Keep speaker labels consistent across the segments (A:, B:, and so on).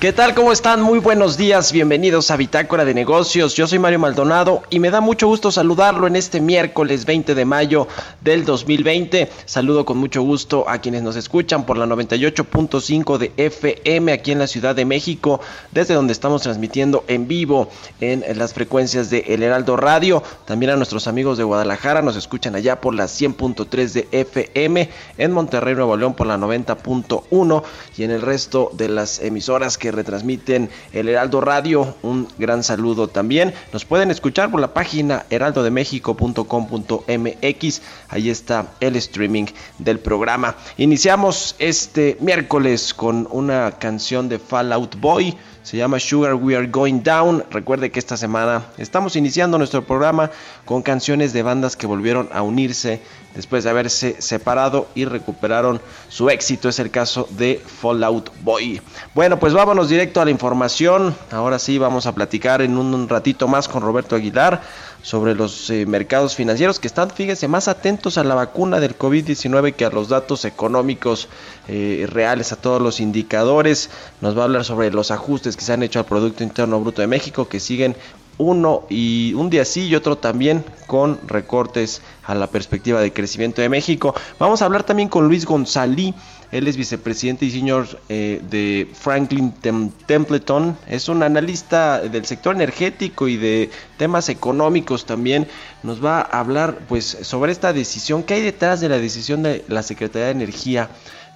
A: ¿Qué tal? ¿Cómo están? Muy buenos días, bienvenidos a Bitácora de Negocios. Yo soy Mario Maldonado y me da mucho gusto saludarlo en este miércoles 20 de mayo del 2020. Saludo con mucho gusto a quienes nos escuchan por la 98.5 de FM aquí en la Ciudad de México, desde donde estamos transmitiendo en vivo en las frecuencias de El Heraldo Radio. También a nuestros amigos de Guadalajara nos escuchan allá por la 100.3 de FM, en Monterrey, Nuevo León por la 90.1 y en el resto de las emisoras que retransmiten el Heraldo Radio. Un gran saludo también. Nos pueden escuchar por la página heraldodemexico.com.mx. Ahí está el streaming del programa. Iniciamos este miércoles con una canción de Fallout Boy. Se llama Sugar We Are Going Down. Recuerde que esta semana estamos iniciando nuestro programa con canciones de bandas que volvieron a unirse después de haberse separado y recuperaron su éxito. Es el caso de Fallout Boy. Bueno, pues vámonos directo a la información. Ahora sí vamos a platicar en un ratito más con Roberto Aguilar sobre los eh, mercados financieros que están, fíjense, más atentos a la vacuna del COVID-19 que a los datos económicos eh, reales, a todos los indicadores. Nos va a hablar sobre los ajustes que se han hecho al Producto Interno Bruto de México que siguen uno y un día sí y otro también con recortes a la perspectiva de crecimiento de México. Vamos a hablar también con Luis González. Él es vicepresidente y señor eh, de Franklin Templeton. Es un analista del sector energético y de temas económicos también. Nos va a hablar pues sobre esta decisión. ¿Qué hay detrás de la decisión de la Secretaría de Energía?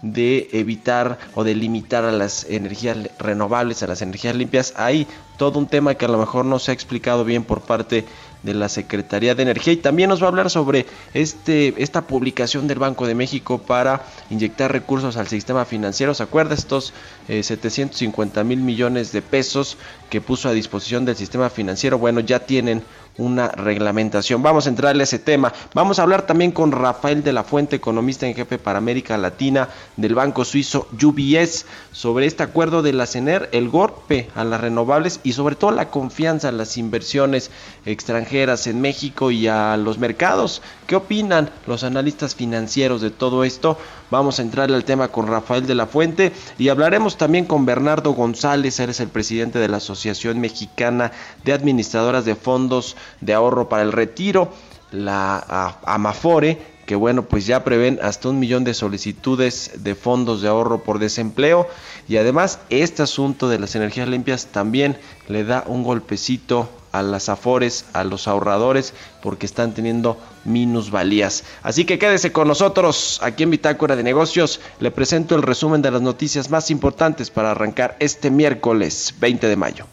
A: De evitar o de limitar a las energías renovables, a las energías limpias. Hay todo un tema que a lo mejor no se ha explicado bien por parte de la Secretaría de Energía y también nos va a hablar sobre este, esta publicación del Banco de México para inyectar recursos al sistema financiero. ¿Se acuerda estos 750 eh, mil millones de pesos que puso a disposición del sistema financiero? Bueno, ya tienen una reglamentación. Vamos a entrarle a ese tema. Vamos a hablar también con Rafael de la Fuente, economista en jefe para América Latina del banco suizo UBS, sobre este acuerdo de la CENER, el golpe a las renovables y sobre todo la confianza en las inversiones extranjeras en México y a los mercados. ¿Qué opinan los analistas financieros de todo esto? Vamos a entrarle al tema con Rafael de la Fuente y hablaremos también con Bernardo González, él es el presidente de la Asociación Mexicana de Administradoras de Fondos de Ahorro para el Retiro, la Amafore, que bueno, pues ya prevén hasta un millón de solicitudes de fondos de ahorro por desempleo y además este asunto de las energías limpias también le da un golpecito a las afores, a los ahorradores, porque están teniendo minusvalías. Así que quédese con nosotros aquí en Bitácora de Negocios. Le presento el resumen de las noticias más importantes para arrancar este miércoles 20 de mayo.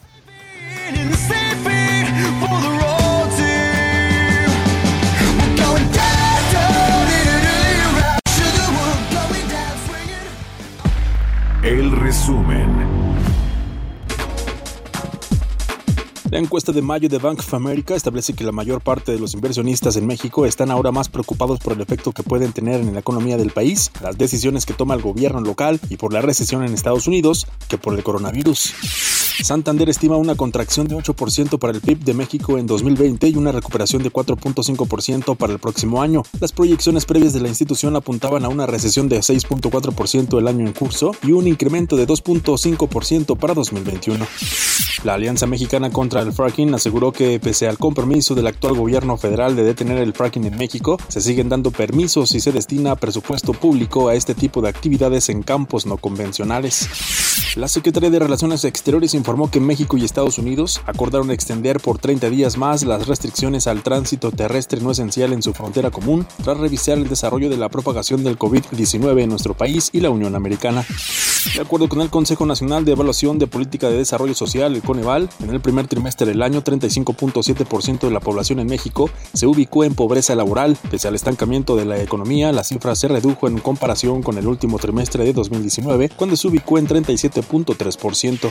B: El resumen.
C: La encuesta de mayo de Bank of America establece que la mayor parte de los inversionistas en México están ahora más preocupados por el efecto que pueden tener en la economía del país, las decisiones que toma el gobierno local y por la recesión en Estados Unidos que por el coronavirus. Santander estima una contracción de 8% para el PIB de México en 2020 y una recuperación de 4.5% para el próximo año. Las proyecciones previas de la institución apuntaban a una recesión de 6.4% el año en curso y un incremento de 2.5% para 2021. La Alianza Mexicana contra el fracking, aseguró que pese al compromiso del actual gobierno federal de detener el fracking en México, se siguen dando permisos y se destina presupuesto público a este tipo de actividades en campos no convencionales. La Secretaría de Relaciones Exteriores informó que México y Estados Unidos acordaron extender por 30 días más las restricciones al tránsito terrestre no esencial en su frontera común tras revisar el desarrollo de la propagación del COVID-19 en nuestro país y la Unión Americana. De acuerdo con el Consejo Nacional de Evaluación de Política de Desarrollo Social, el Coneval, en el primer trimestre del año 35.7% de la población en México se ubicó en pobreza laboral. Pese al estancamiento de la economía, la cifra se redujo en comparación con el último trimestre de 2019, cuando se ubicó en 37.3%.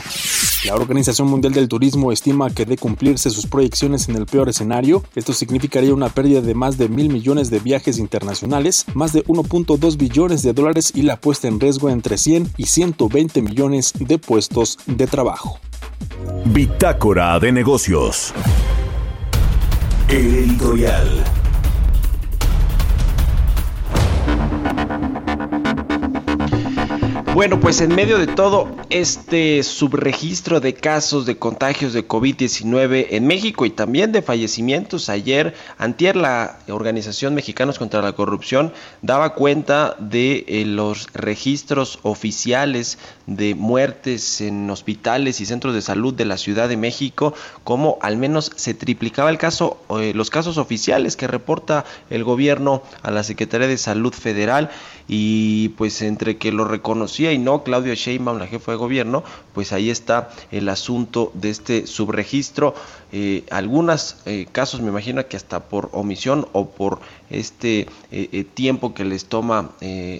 C: La Organización Mundial del Turismo estima que de cumplirse sus proyecciones en el peor escenario, esto significaría una pérdida de más de mil millones de viajes internacionales, más de 1.2 billones de dólares y la puesta en riesgo entre 100 y 120 millones de puestos de trabajo.
B: Bitácora de negocios. El editorial.
A: Bueno, pues en medio de todo este subregistro de casos de contagios de COVID-19 en México y también de fallecimientos, ayer, antier la Organización Mexicanos contra la Corrupción daba cuenta de eh, los registros oficiales de muertes en hospitales y centros de salud de la Ciudad de México, como al menos se triplicaba el caso, eh, los casos oficiales que reporta el gobierno a la Secretaría de Salud Federal y pues entre que lo reconocía y no Claudio Sheinbaum, la jefa de gobierno, pues ahí está el asunto de este subregistro. Eh, algunos eh, casos me imagino que hasta por omisión o por este eh, tiempo que les toma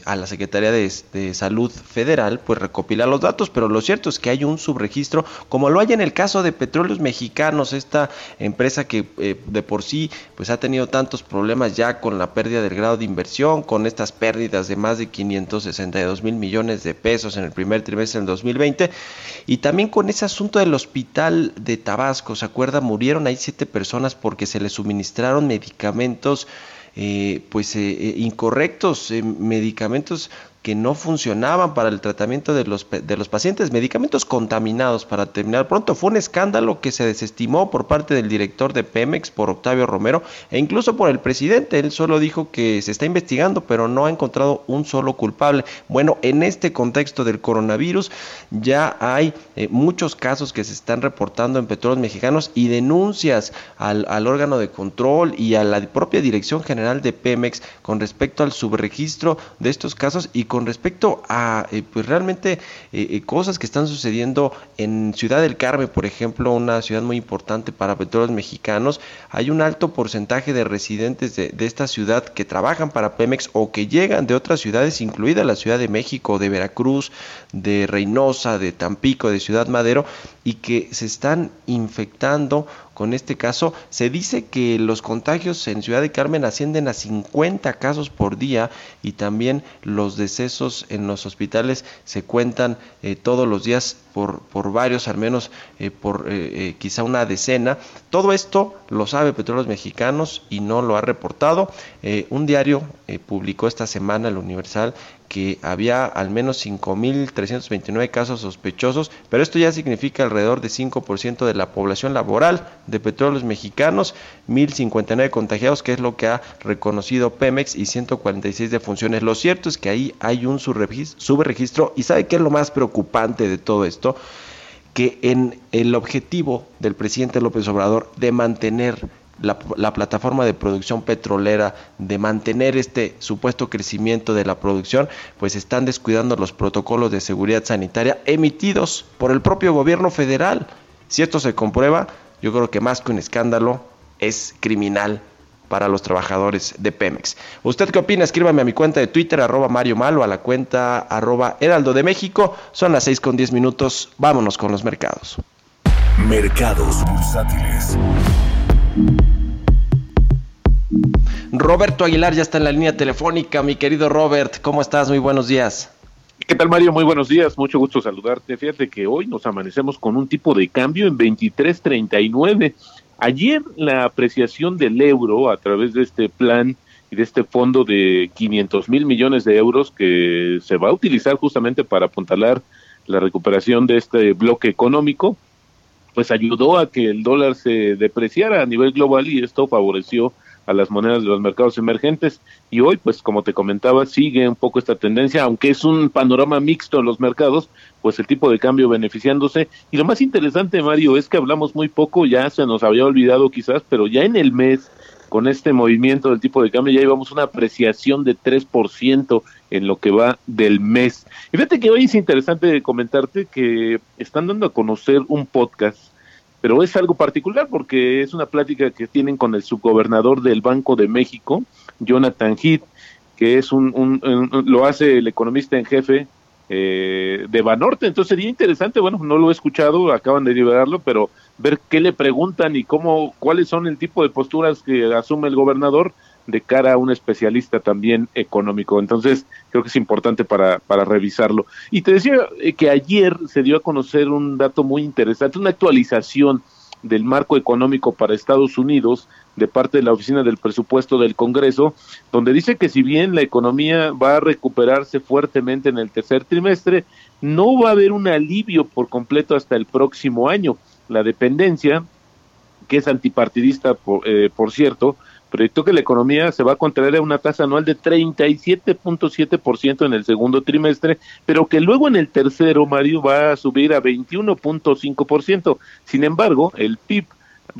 A: a la Secretaría de, Salud Federal, pues recopilar los datos, pero lo cierto es que hay un subregistro, como lo hay en el caso de Petróleos Mexicanos, esta empresa que de por sí pues ha tenido tantos problemas ya con la pérdida del grado de inversión, con estas pérdidas de más de 562 mil millones de pesos en el primer trimestre del 2020 y también con ese asunto del hospital de Tabasco, ¿se Murieron ahí siete personas porque se les suministraron medicamentos eh, pues eh, eh, incorrectos, medicamentos que no funcionaban para el tratamiento de los, de los pacientes, medicamentos contaminados para terminar pronto. Fue un escándalo que se desestimó por parte del director de Pemex, por Octavio Romero, e incluso por el presidente. Él solo dijo que se está investigando, pero no ha encontrado un solo culpable. Bueno, en este contexto del coronavirus ya hay eh, muchos casos que se están reportando en petróleos mexicanos y denuncias al, al órgano de control y a la propia Dirección General de Pemex con respecto al subregistro de estos casos y con respecto a eh, pues realmente eh, eh, cosas que están sucediendo en Ciudad del Carmen, por ejemplo, una ciudad muy importante para petróleos mexicanos, hay un alto porcentaje de residentes de, de, esta ciudad que trabajan para Pemex o que llegan de otras ciudades, incluida la Ciudad de México, de Veracruz, de Reynosa, de Tampico, de Ciudad Madero, y que se están infectando con este caso. Se dice que los contagios en Ciudad de Carmen ascienden a 50 casos por día y también los decesos en los hospitales se cuentan eh, todos los días por, por, varios, al menos eh, por eh, quizá una decena. Todo esto lo sabe Petróleos Mexicanos y no lo ha reportado. un diario publicó esta semana, el Universal, que había al menos 5.329 casos sospechosos, pero esto ya significa alrededor de 5% de la población laboral de petróleos mexicanos, 1.059 contagiados, que es lo que ha reconocido Pemex, y 146 defunciones. Lo cierto es que ahí hay un subregistro, y ¿sabe qué es lo más preocupante de todo esto? Que en el objetivo del presidente López Obrador de mantener la, plataforma de producción petrolera de mantener este supuesto crecimiento de la producción, pues están descuidando los protocolos de seguridad sanitaria emitidos por el propio gobierno federal. Si esto se comprueba, yo creo que más que un escándalo, es criminal para los trabajadores de Pemex. ¿Usted qué opina? Escríbame a mi cuenta de Twitter, arroba Mario Malo, a la cuenta arroba Heraldo de México. Son las 6 con 10 minutos. Vámonos con los mercados.
B: Mercados bursátiles.
A: Roberto Aguilar ya está en la línea telefónica. Mi querido Robert, ¿cómo estás? Muy buenos días.
D: ¿Qué tal, Mario? Muy buenos días. Mucho gusto saludarte. Fíjate que hoy nos amanecemos con un tipo de cambio en 23.39. Ayer la apreciación del euro a través de este plan y de este fondo de 500 mil millones de euros que se va a utilizar justamente para apuntalar la recuperación de este bloque económico, pues ayudó a que el dólar se depreciara a nivel global y esto favoreció a las monedas de los mercados emergentes y hoy pues como te comentaba sigue un poco esta tendencia aunque es un panorama mixto en los mercados pues el tipo de cambio beneficiándose y lo más interesante Mario es que hablamos muy poco ya se nos había olvidado quizás pero ya en el mes con este movimiento del tipo de cambio ya llevamos una apreciación de 3% en lo que va del mes. Y fíjate que hoy es interesante comentarte que están dando a conocer un podcast pero es algo particular porque es una plática que tienen con el subgobernador del Banco de México, Jonathan Heath, que es un, lo hace el economista en jefe eh, de Banorte, entonces sería interesante, bueno, no lo he escuchado, acaban de liberarlo, pero ver qué le preguntan y cómo, cuáles son el tipo de posturas que asume el gobernador de cara a un especialista también económico. Entonces, creo que es importante para, para revisarlo. Y te decía eh, que ayer se dio a conocer un dato muy interesante, una actualización del marco económico para Estados Unidos de parte de la Oficina del Presupuesto del Congreso, donde dice que si bien la economía va a recuperarse fuertemente en el tercer trimestre, no va a haber un alivio por completo hasta el próximo año. La dependencia, que es antipartidista, por, eh, por cierto, proyectó que la economía se va a contraer a una tasa anual de 37.7% en el segundo trimestre, pero que luego en el tercero, Mario, va a subir a 21.5%. Sin embargo, el PIB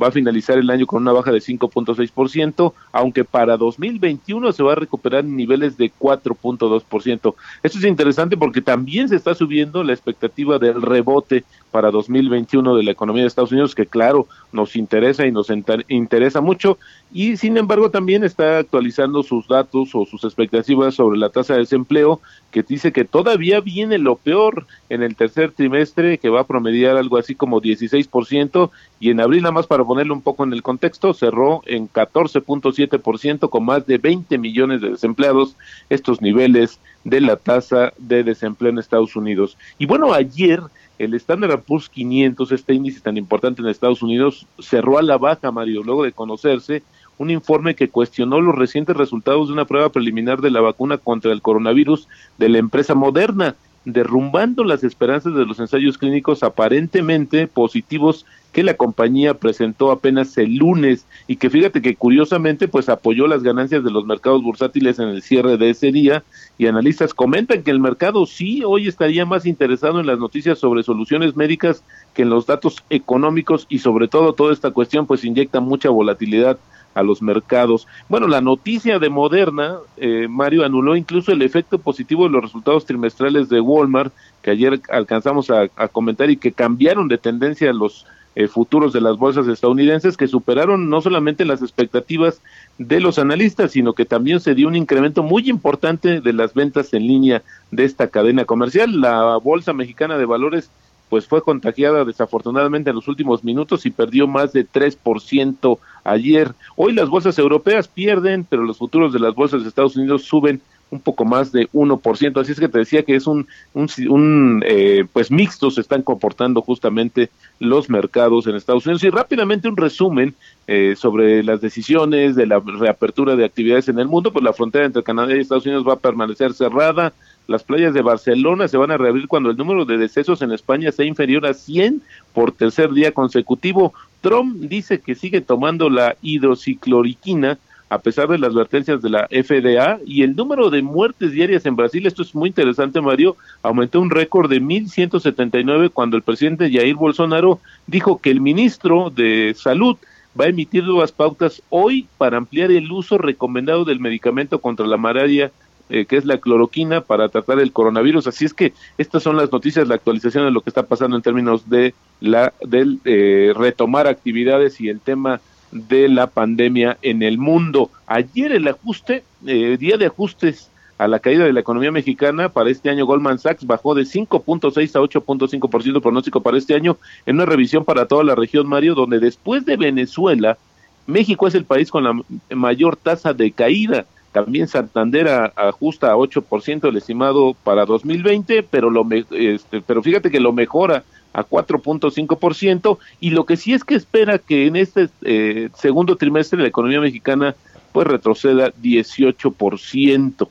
D: va a finalizar el año con una baja de 5.6%, aunque para 2021 se va a recuperar en niveles de 4.2%. Esto es interesante porque también se está subiendo la expectativa del rebote para 2021 de la economía de Estados Unidos, que claro, nos interesa y nos interesa mucho, y sin embargo también está actualizando sus datos o sus expectativas sobre la tasa de desempleo, que dice que todavía viene lo peor en el tercer trimestre, que va a promediar algo así como 16%, y en abril, nada más para ponerlo un poco en el contexto, cerró en 14.7% con más de 20 millones de desempleados, estos niveles de la tasa de desempleo en Estados Unidos. Y bueno, ayer el Standard Poor's 500, este índice tan importante en Estados Unidos, cerró a la baja, Mario, luego de conocerse un informe que cuestionó los recientes resultados de una prueba preliminar de la vacuna contra el coronavirus de la empresa Moderna, derrumbando las esperanzas de los ensayos clínicos aparentemente positivos que la compañía presentó apenas el lunes y que fíjate que curiosamente pues apoyó las ganancias de los mercados bursátiles en el cierre de ese día y analistas comentan que el mercado sí hoy estaría más interesado en las noticias sobre soluciones médicas que en los datos económicos y sobre todo toda esta cuestión pues inyecta mucha volatilidad a los mercados. Bueno, la noticia de Moderna, eh, Mario, anuló incluso el efecto positivo de los resultados trimestrales de Walmart, que ayer alcanzamos a, a comentar y que cambiaron de tendencia los eh, futuros de las bolsas estadounidenses que superaron no solamente las expectativas de los analistas, sino que también se dio un incremento muy importante de las ventas en línea de esta cadena comercial. La Bolsa Mexicana de Valores pues fue contagiada desafortunadamente en los últimos minutos y perdió más de 3% ayer. Hoy las bolsas europeas pierden, pero los futuros de las bolsas de Estados Unidos suben un poco más de 1%. Así es que te decía que es un, un, eh, pues mixto se están comportando justamente los mercados en Estados Unidos. Y rápidamente un resumen eh, sobre las decisiones de la reapertura de actividades en el mundo, pues la frontera entre Canadá y Estados Unidos va a permanecer cerrada. Las playas de Barcelona se van a reabrir cuando el número de decesos en España sea inferior a 100 por tercer día consecutivo. Trump dice que sigue tomando la hidrocicloriquina a pesar de las advertencias de la FDA, y el número de muertes diarias en Brasil, esto es muy interesante, Mario, aumentó un récord de 1.179 cuando el presidente Jair Bolsonaro dijo que el ministro de Salud va a emitir nuevas pautas hoy para ampliar el uso recomendado del medicamento contra la malaria eh, que es la cloroquina para tratar el coronavirus. Así es que estas son las noticias, la actualización de lo que está pasando en términos de la del eh, retomar actividades y el tema de la pandemia en el mundo. Ayer el ajuste, eh, día de ajustes a la caída de la economía mexicana para este año, Goldman Sachs bajó de 5.6 a 8.5% pronóstico para este año en una revisión para toda la región, Mario, donde después de Venezuela, México es el país con la mayor tasa de caída. También Santander ajusta a 8% el estimado para 2020, pero, lo, este, pero fíjate que lo mejora a 4.5% y lo que sí es que espera que en este eh, segundo trimestre la economía mexicana pues retroceda 18%.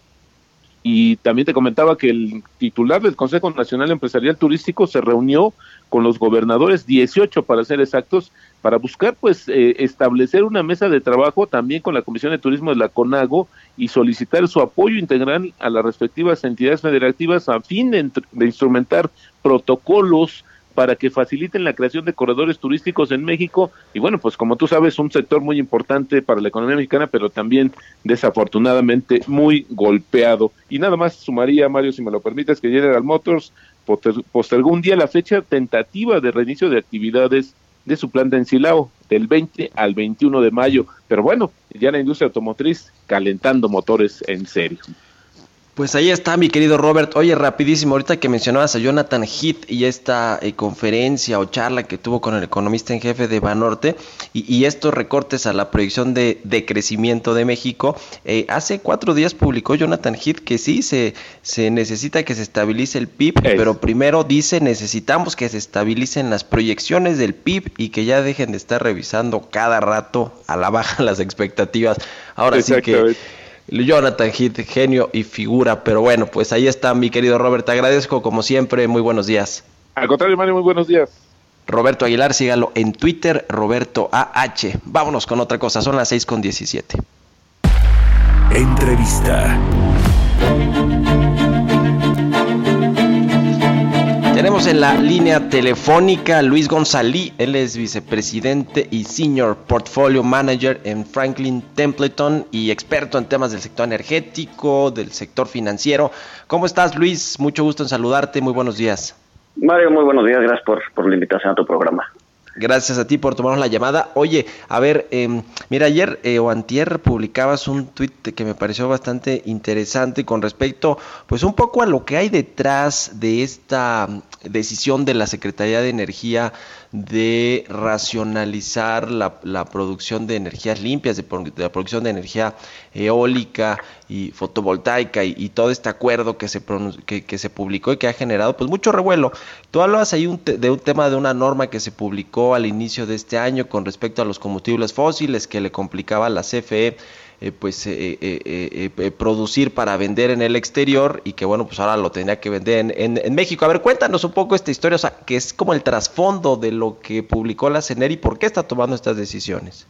D: y también te comentaba que el titular del Consejo Nacional Empresarial Turístico se reunió con los gobernadores, 18 para ser exactos, para buscar pues eh, establecer una mesa de trabajo también con la Comisión de Turismo de la CONAGO y solicitar su apoyo integral a las respectivas entidades federativas a fin de, de instrumentar protocolos para que faciliten la creación de corredores turísticos en México. Y bueno, pues como tú sabes, un sector muy importante para la economía mexicana, pero también desafortunadamente muy golpeado. Y nada más sumaría, Mario, si me lo permites, que General Motors postergó un día la fecha tentativa de reinicio de actividades de su planta en Silao, del 20 al 21 de mayo. Pero bueno, ya la industria automotriz calentando motores en serio.
A: Pues ahí está, mi querido Robert. Oye, rapidísimo, ahorita que mencionabas a Jonathan Heath y esta eh, conferencia o charla que tuvo con el economista en jefe de Banorte y, y estos recortes a la proyección de, de crecimiento de México, eh, hace cuatro días publicó Jonathan Heath que sí, se, se necesita que se estabilice el PIB, es. pero primero dice necesitamos que se estabilicen las proyecciones del PIB y que ya dejen de estar revisando cada rato a la baja las expectativas. Ahora sí que Jonathan Heath, genio y figura. Pero bueno, pues ahí está, mi querido Robert. Te agradezco como siempre. Muy buenos días.
D: Al contrario, Mario, muy buenos días.
A: Roberto Aguilar, sígalo en Twitter, Roberto AH. Vámonos con otra cosa, son las 6 con 17.
B: Entrevista.
A: Tenemos en la línea telefónica Luis González, él es vicepresidente y senior portfolio manager en Franklin Templeton y experto en temas del sector energético, del sector financiero. ¿Cómo estás Luis? Mucho gusto en saludarte, muy buenos días.
E: Mario, muy buenos días, gracias por, por la invitación a tu programa.
A: Gracias a ti por tomarnos la llamada. Oye, a ver, eh, mira, ayer eh, o antier publicabas un tuit que me pareció bastante interesante con respecto, pues un poco a lo que hay detrás de esta decisión de la Secretaría de Energía de racionalizar la, la producción de energías limpias, de, la producción de energía eólica y fotovoltaica y, todo este acuerdo que se, que, se publicó y que ha generado pues mucho revuelo. Tú hablabas ahí un de un tema de una norma que se publicó al inicio de este año con respecto a los combustibles fósiles que le complicaba a la CFE eh, pues eh, eh, eh, producir para vender en el exterior y que bueno pues ahora lo tendría que vender en, en, en, México. A ver, cuéntanos un poco esta historia, o sea, que es como el trasfondo de lo que publicó la CENER y por qué está tomando estas decisiones.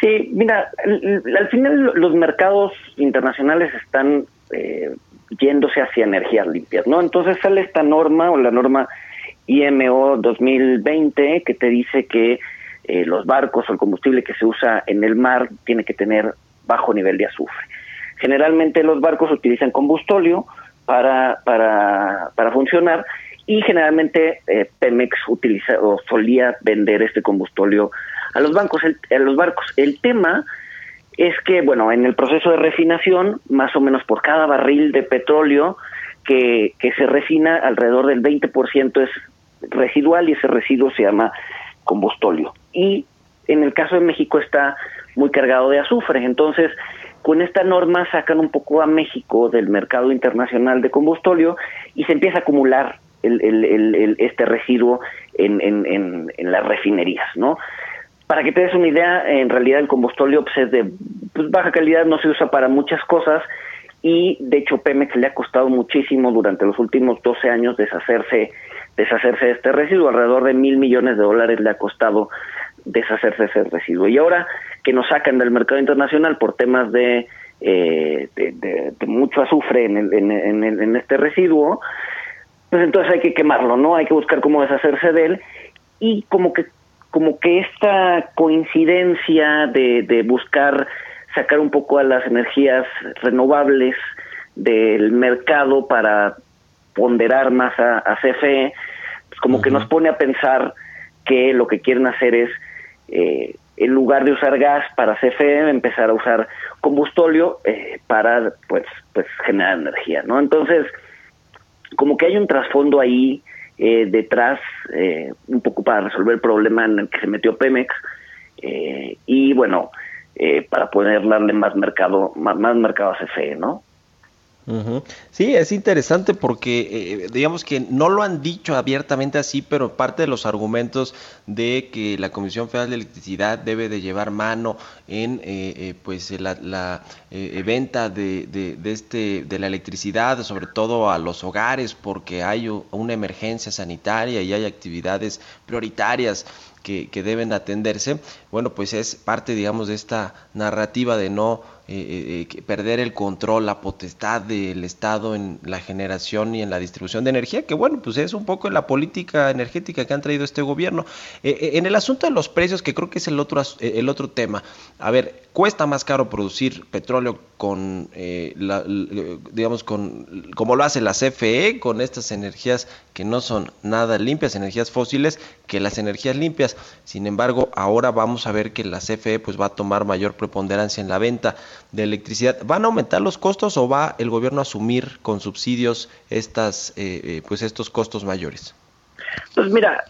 E: Sí, mira, al final los mercados internacionales están yéndose hacia energías limpias, ¿no? Entonces sale esta norma o la norma IMO 2020 que te dice que eh, los barcos o el combustible que se usa en el mar tiene que tener bajo nivel de azufre. Generalmente los barcos utilizan combustóleo para, para, para funcionar y generalmente eh, Pemex utiliza o solía vender este combustóleo a los bancos, el, a los barcos. El tema es que, bueno, en el proceso de refinación, más o menos por cada barril de petróleo que, que se refina, alrededor del 20% es residual y ese residuo se llama combustóleo. Y en el caso de México está muy cargado de azufre. Entonces, con esta norma sacan un poco a México del mercado internacional de combustóleo y se empieza a acumular el, el, el, este residuo en, en, en, en, las refinerías, ¿no? Para que te des una idea, en realidad el combustóleo pues, es de pues, baja calidad, no se usa para muchas cosas y de hecho Pemex le ha costado muchísimo durante los últimos 12 años deshacerse deshacerse de este residuo. Alrededor de mil millones de dólares le ha costado deshacerse de ese residuo. Y ahora que nos sacan del mercado internacional por temas de, eh, de, mucho azufre en, el, en, en, en, este residuo, pues entonces hay que quemarlo, ¿no? Hay que buscar cómo deshacerse de él y como que como que esta coincidencia de, de buscar sacar un poco a las energías renovables del mercado para ponderar más a, a CFE, pues como uh -huh. que nos pone a pensar que lo que quieren hacer es, eh, en lugar de usar gas para CFE, empezar a usar combustóleo eh, para pues, pues generar energía, ¿no? Entonces, como que hay un trasfondo ahí eh, detrás, un poco para resolver el problema en el que se metió Pemex, y bueno, para poder darle más mercado, más, más mercado a CFE, ¿no?
A: Sí, es interesante porque eh, digamos que no lo han dicho abiertamente así, pero parte de los argumentos de que la Comisión Federal de Electricidad debe de llevar mano en eh, eh, pues la, venta de, de, este de la electricidad, sobre todo a los hogares, porque hay una emergencia sanitaria y hay actividades prioritarias que, que deben atenderse. Bueno, pues es parte, digamos, de esta narrativa de no eh, eh, perder el control, la potestad del Estado en la generación y en la distribución de energía, que bueno, pues es un poco la política energética que han traído este gobierno. Eh, en el asunto de los precios, que creo que es el otro, el otro tema, a ver, cuesta más caro producir petróleo con, la, digamos, con, como lo hace la CFE, con estas energías que no son nada limpias, energías fósiles, que las energías limpias. Sin embargo, ahora vamos a ver que la CFE pues va a tomar mayor preponderancia en la venta de electricidad. ¿Van a aumentar los costos o va el gobierno a asumir con subsidios estas, eh, eh, pues estos costos mayores?
E: Pues mira,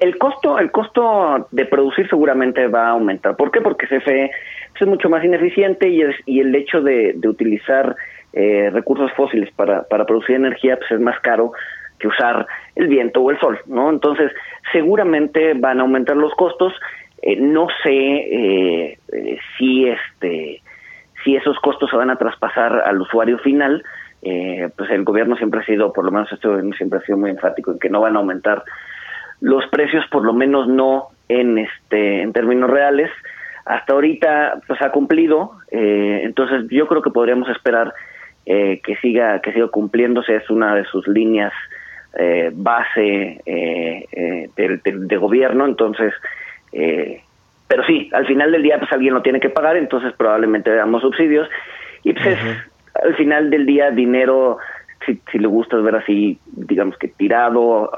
E: el, costo, el costo de producir seguramente va a aumentar. ¿Por qué? Porque CFE es mucho más ineficiente y, el hecho de, utilizar eh, recursos fósiles para, para producir energía pues es más caro que usar el viento o el sol, ¿no? Entonces, seguramente van a aumentar los costos. no sé si este si esos costos se van a traspasar al usuario final, eh, pues el gobierno siempre ha sido, por lo menos este gobierno siempre ha sido muy enfático en que no van a aumentar los precios, por lo menos no en este en términos reales. Hasta ahorita pues ha cumplido, eh, entonces yo creo que podríamos esperar eh, que siga que siga cumpliéndose es una de sus líneas base de, de, gobierno, entonces pero sí, al final del día pues alguien lo tiene que pagar, entonces probablemente damos subsidios y pues es al final del día dinero, si, si le gusta ver así, digamos que tirado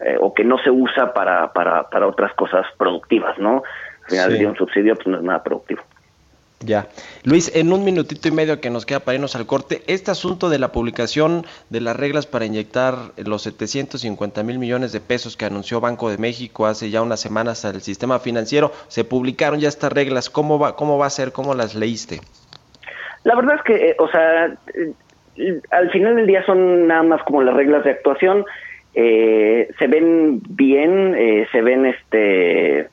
E: eh, o que no se usa para, para, para otras cosas productivas, ¿no? Al final del día un subsidio pues no es nada productivo.
A: Ya. Luis, en un minutito y medio que nos queda para irnos al corte, este asunto de la publicación de las reglas para inyectar los 750 mil millones de pesos que anunció Banco de México hace ya unas semanas al sistema financiero, se publicaron ya estas reglas. ¿Cómo va, cómo va a ser? ¿Cómo las leíste?
E: La verdad es que, eh, o sea, eh, al final del día son nada más como las reglas de actuación. Eh, se ven bien, se ven este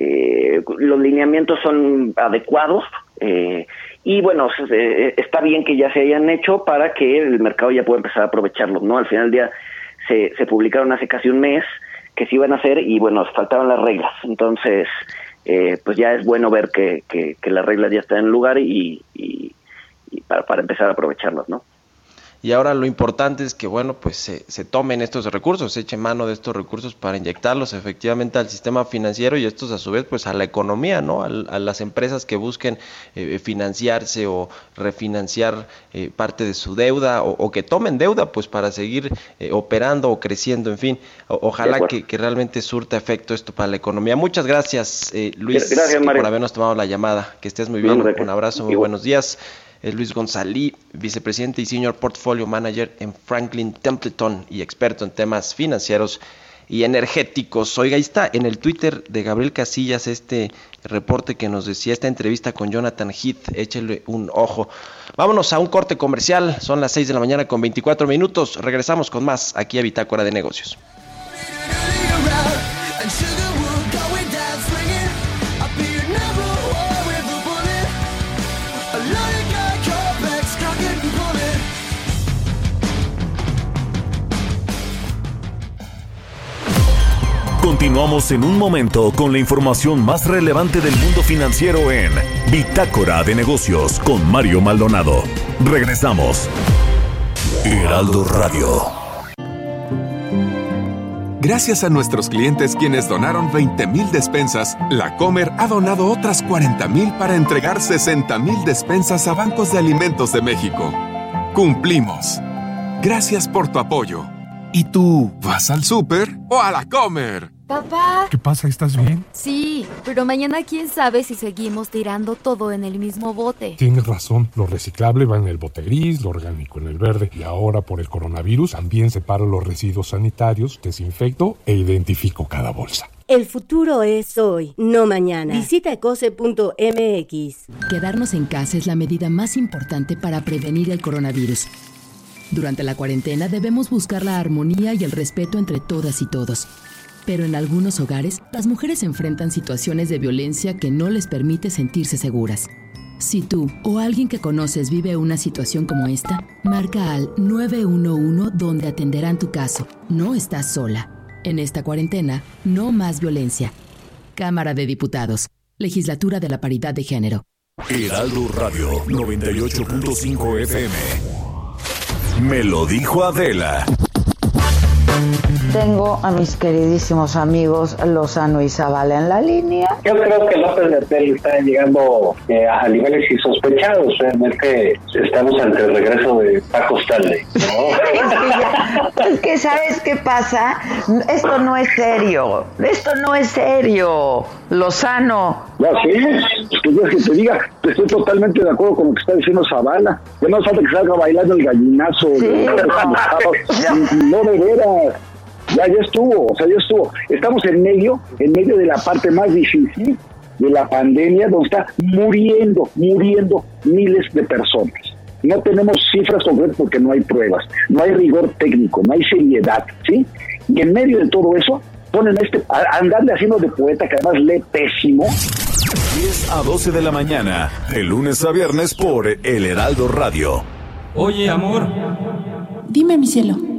E: eh, los lineamientos son adecuados eh, y bueno, está bien que ya se hayan hecho para que el mercado ya pueda empezar a aprovecharlos, ¿no? Al final del día se, publicaron hace casi un mes que se iban a hacer y bueno, faltaban las reglas, entonces eh, pues ya es bueno ver que, que, las reglas ya están en lugar y, y, para, para empezar a aprovecharlos, ¿no?
A: Y ahora lo importante es que, bueno, pues se, se, tomen estos recursos, se eche mano de estos recursos para inyectarlos efectivamente al sistema financiero y estos a su vez pues a la economía, ¿no? A, las empresas que busquen eh, financiarse o refinanciar eh, parte de su deuda o, que tomen deuda pues para seguir eh, operando o creciendo, en fin, ojalá que, realmente surta efecto esto para la economía. Muchas gracias, Luis, por habernos tomado la llamada, que estés muy bien, un abrazo, muy buenos días es Luis González, vicepresidente y senior portfolio manager en Franklin Templeton y experto en temas financieros y energéticos. Oiga, ahí está en el Twitter de Gabriel Casillas este reporte que nos decía esta entrevista con Jonathan Heath. Échele un ojo. Vámonos a un corte comercial. Son las 6 de la mañana con 24 minutos. Regresamos con más aquí a Bitácora de Negocios.
B: Continuamos en un momento con la información más relevante del mundo financiero en Bitácora de Negocios con Mario Maldonado. Regresamos. Heraldo Radio.
F: Gracias a nuestros clientes quienes donaron 20 mil despensas, la Comer ha donado otras 40 mil para entregar 60 mil despensas a bancos de alimentos de México. Cumplimos. Gracias por tu apoyo. ¿Y tú vas al súper o a la Comer?
G: Papá.
H: ¿Qué pasa? ¿Estás bien?
G: Sí, pero mañana quién sabe si seguimos tirando todo en el mismo bote.
H: Tienes razón, lo reciclable va en el bote gris, lo orgánico en el verde y ahora por el coronavirus también separo los residuos sanitarios, desinfecto e identifico cada bolsa.
I: El futuro es hoy, no mañana. Visita ecose.mx.
J: Quedarnos en casa es la medida más importante para prevenir el coronavirus. Durante la cuarentena debemos buscar la armonía y el respeto entre todas y todos. Pero en algunos hogares, las mujeres enfrentan situaciones de violencia que no les permite sentirse seguras. Si tú o alguien que conoces vive una situación como esta, marca al 911 donde atenderán tu caso. No estás sola. En esta cuarentena, no más violencia. Cámara de Diputados. Legislatura de la Paridad de Género.
B: Heraldo Radio 98.5 FM. Me lo dijo Adela.
K: Tengo a mis queridísimos amigos Lozano y Zavala en la línea.
L: Yo creo que López Gatel está llegando eh, a niveles insospechados. Realmente estamos ante el regreso de Paco Stanley.
K: es que sabes qué pasa. Esto no es serio. Esto no es serio. Lozano.
L: Ya sí, pues que te diga, estoy totalmente de acuerdo con lo que está diciendo Zavala. Ya no falta que salga bailando el gallinazo. no de veras ya, ya estuvo, o sea, ya estuvo. Estamos en medio, en medio de la parte más difícil de la pandemia, donde está muriendo, muriendo miles de personas. No tenemos cifras concretas porque no hay pruebas, no hay rigor técnico, no hay seriedad, ¿sí? Y en medio de todo eso, ponen a este, a andarle haciendo de poeta que además lee pésimo.
B: 10 a 12 de la mañana, de lunes a viernes por El Heraldo Radio.
M: Oye, amor.
N: Dime, mi cielo.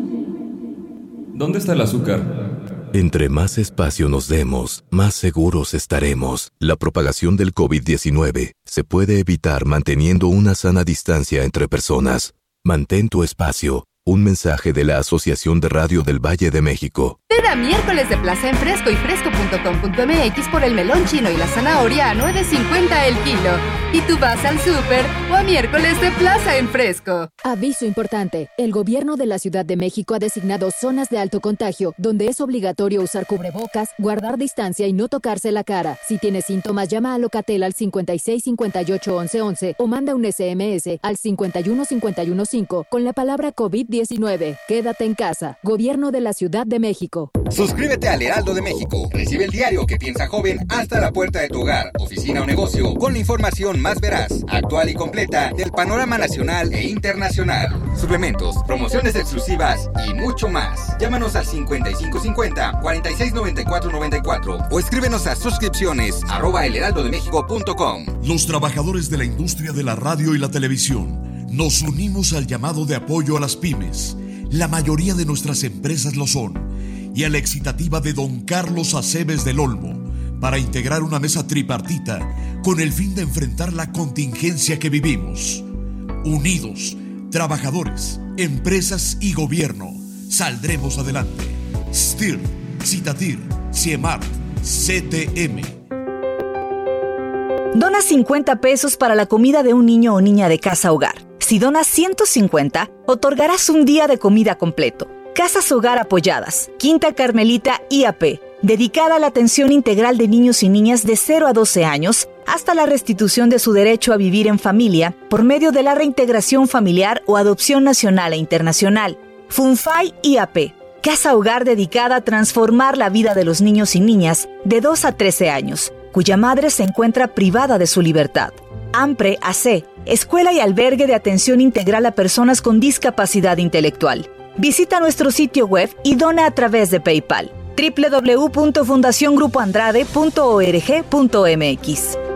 M: ¿Dónde está el azúcar?
O: Entre más espacio nos demos, más seguros estaremos. La propagación del COVID-19 se puede evitar manteniendo una sana distancia entre personas. Mantén tu espacio un mensaje de la Asociación de Radio del Valle de México.
P: Ven miércoles de plaza en fresco y fresco.com.mx por el melón chino y la zanahoria a 9.50 el kilo. Y tú vas al súper o a miércoles de plaza en fresco.
Q: Aviso importante. El gobierno de la Ciudad de México ha designado zonas de alto contagio donde es obligatorio usar cubrebocas, guardar distancia y no tocarse la cara. Si tienes síntomas, llama a Locatel al 56 58 11 11 o manda un SMS al 51 51 5 con la palabra COVID-19 Quédate en casa. Gobierno de la Ciudad de México.
R: Suscríbete al Heraldo de México. Recibe el diario que piensa joven hasta la puerta de tu hogar, oficina o negocio, con la información más veraz, actual y completa del panorama nacional e internacional. Suplementos, promociones exclusivas y mucho más. Llámanos al 5550 469494 o escríbenos a suscripciones arroba elheraldodemexico.com.
S: Los trabajadores de la industria de la radio y la televisión nos unimos al llamado de apoyo a las pymes. La mayoría de nuestras empresas lo son. Y a la excitativa de don Carlos Aceves del Olmo para integrar una mesa tripartita con el fin de enfrentar la contingencia que vivimos. Unidos, trabajadores, empresas y gobierno, saldremos adelante. STIR, Citatir, CIEMART, CTM.
T: Dona 50 pesos para la comida de un niño o niña de casa hogar. Si donas 150, otorgarás un día de comida completo. Casas Hogar Apoyadas, Quinta Carmelita IAP, dedicada a la atención integral de niños y niñas de 0 a 12 años hasta la restitución de su derecho a vivir en familia por medio de la reintegración familiar o adopción nacional e internacional. FUNFAI IAP, Casa Hogar dedicada a transformar la vida de los niños y niñas de 2 a 13 años, cuya madre se encuentra privada de su libertad. AMPRE AC, Escuela y Albergue de Atención Integral a Personas con Discapacidad Intelectual. Visita nuestro sitio web y dona a través de PayPal www.fundaciongrupoandrade.org.mx.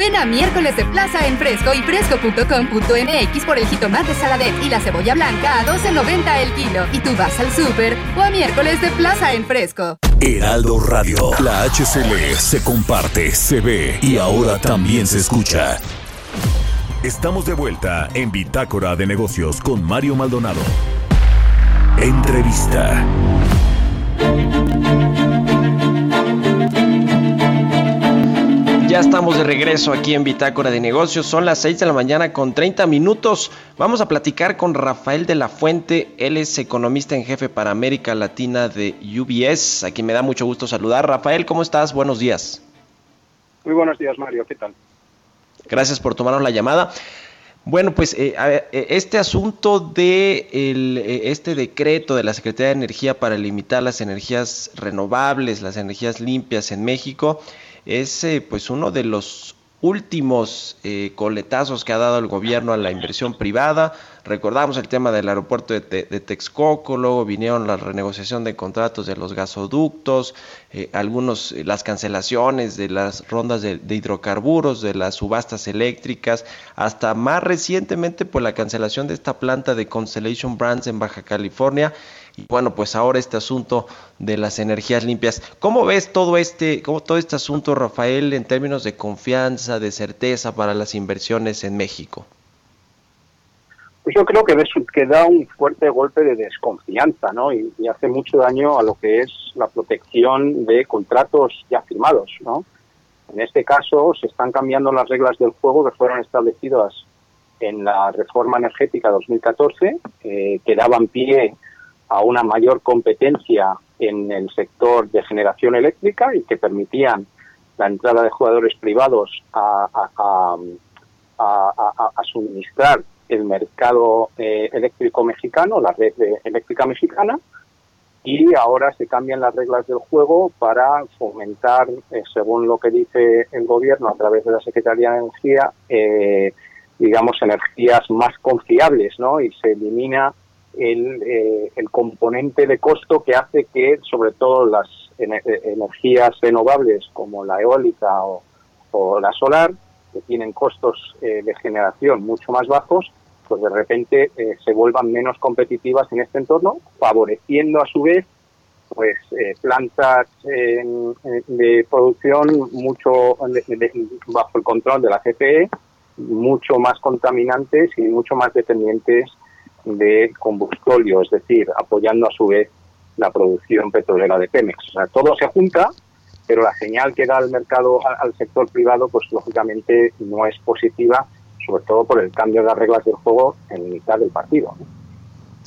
P: Ven a miércoles de plaza en Fresco y fresco.com.mx por el jitomate saladet y la cebolla blanca a 12.90 el kilo. Y tú vas al súper o a miércoles de plaza en Fresco.
B: Heraldo Radio, la HCL se comparte, se ve y ahora también se escucha. Estamos de vuelta en Bitácora de Negocios con Mario Maldonado. Entrevista.
A: Ya estamos de regreso aquí en Bitácora de Negocios. Son las 6 de la mañana con 30 minutos. Vamos a platicar con Rafael de la Fuente. Él es economista en jefe para América Latina de UBS. Aquí me da mucho gusto saludar. Rafael, ¿cómo estás? Buenos días.
U: Muy buenos días, Mario. ¿Qué tal?
A: Gracias por tomarnos la llamada. Bueno, pues eh, eh, este asunto de eh, este decreto de la Secretaría de Energía para limitar las energías renovables, las energías limpias en México, es pues uno de los últimos eh, coletazos que ha dado el gobierno a la inversión privada. Recordamos el tema del aeropuerto de, Texcoco, luego vinieron la renegociación de contratos de los gasoductos, eh, algunos eh, las cancelaciones de las rondas de, de, hidrocarburos, de las subastas eléctricas, hasta más recientemente pues la cancelación de esta planta de Constellation Brands en Baja California y bueno, pues ahora este asunto de las energías limpias. ¿Cómo ves todo este, cómo, todo este asunto, Rafael, en términos de confianza, de certeza para las inversiones en México?
V: Yo creo que, da un fuerte golpe de desconfianza, ¿no? Y, y, hace mucho daño a lo que es la protección de contratos ya firmados, ¿no? En este caso se están cambiando las reglas del juego que fueron establecidas en la reforma energética 2014, eh, que daban pie a una mayor competencia en el sector de generación eléctrica y que permitían la entrada de jugadores privados a, suministrar el mercado eh, eléctrico mexicano, la red eléctrica mexicana, y ahora se cambian las reglas del juego para fomentar, eh, según lo que dice el gobierno a través de la Secretaría de Energía, eh, digamos, energías más confiables, ¿no? Y se elimina el, eh, componente de costo que hace que, sobre todo, las energías renovables como la eólica o, la solar, que tienen costos de generación mucho más bajos, pues de repente se vuelvan menos competitivas en este entorno, favoreciendo a su vez pues plantas de producción mucho bajo el control de la CPE, mucho más contaminantes y mucho más dependientes de combustóleo, es decir, apoyando a su vez la producción petrolera de Pemex. O sea, todo se junta, pero la señal que da el mercado al sector privado, pues lógicamente no es positiva, sobre todo por el cambio de las reglas del juego en mitad del partido.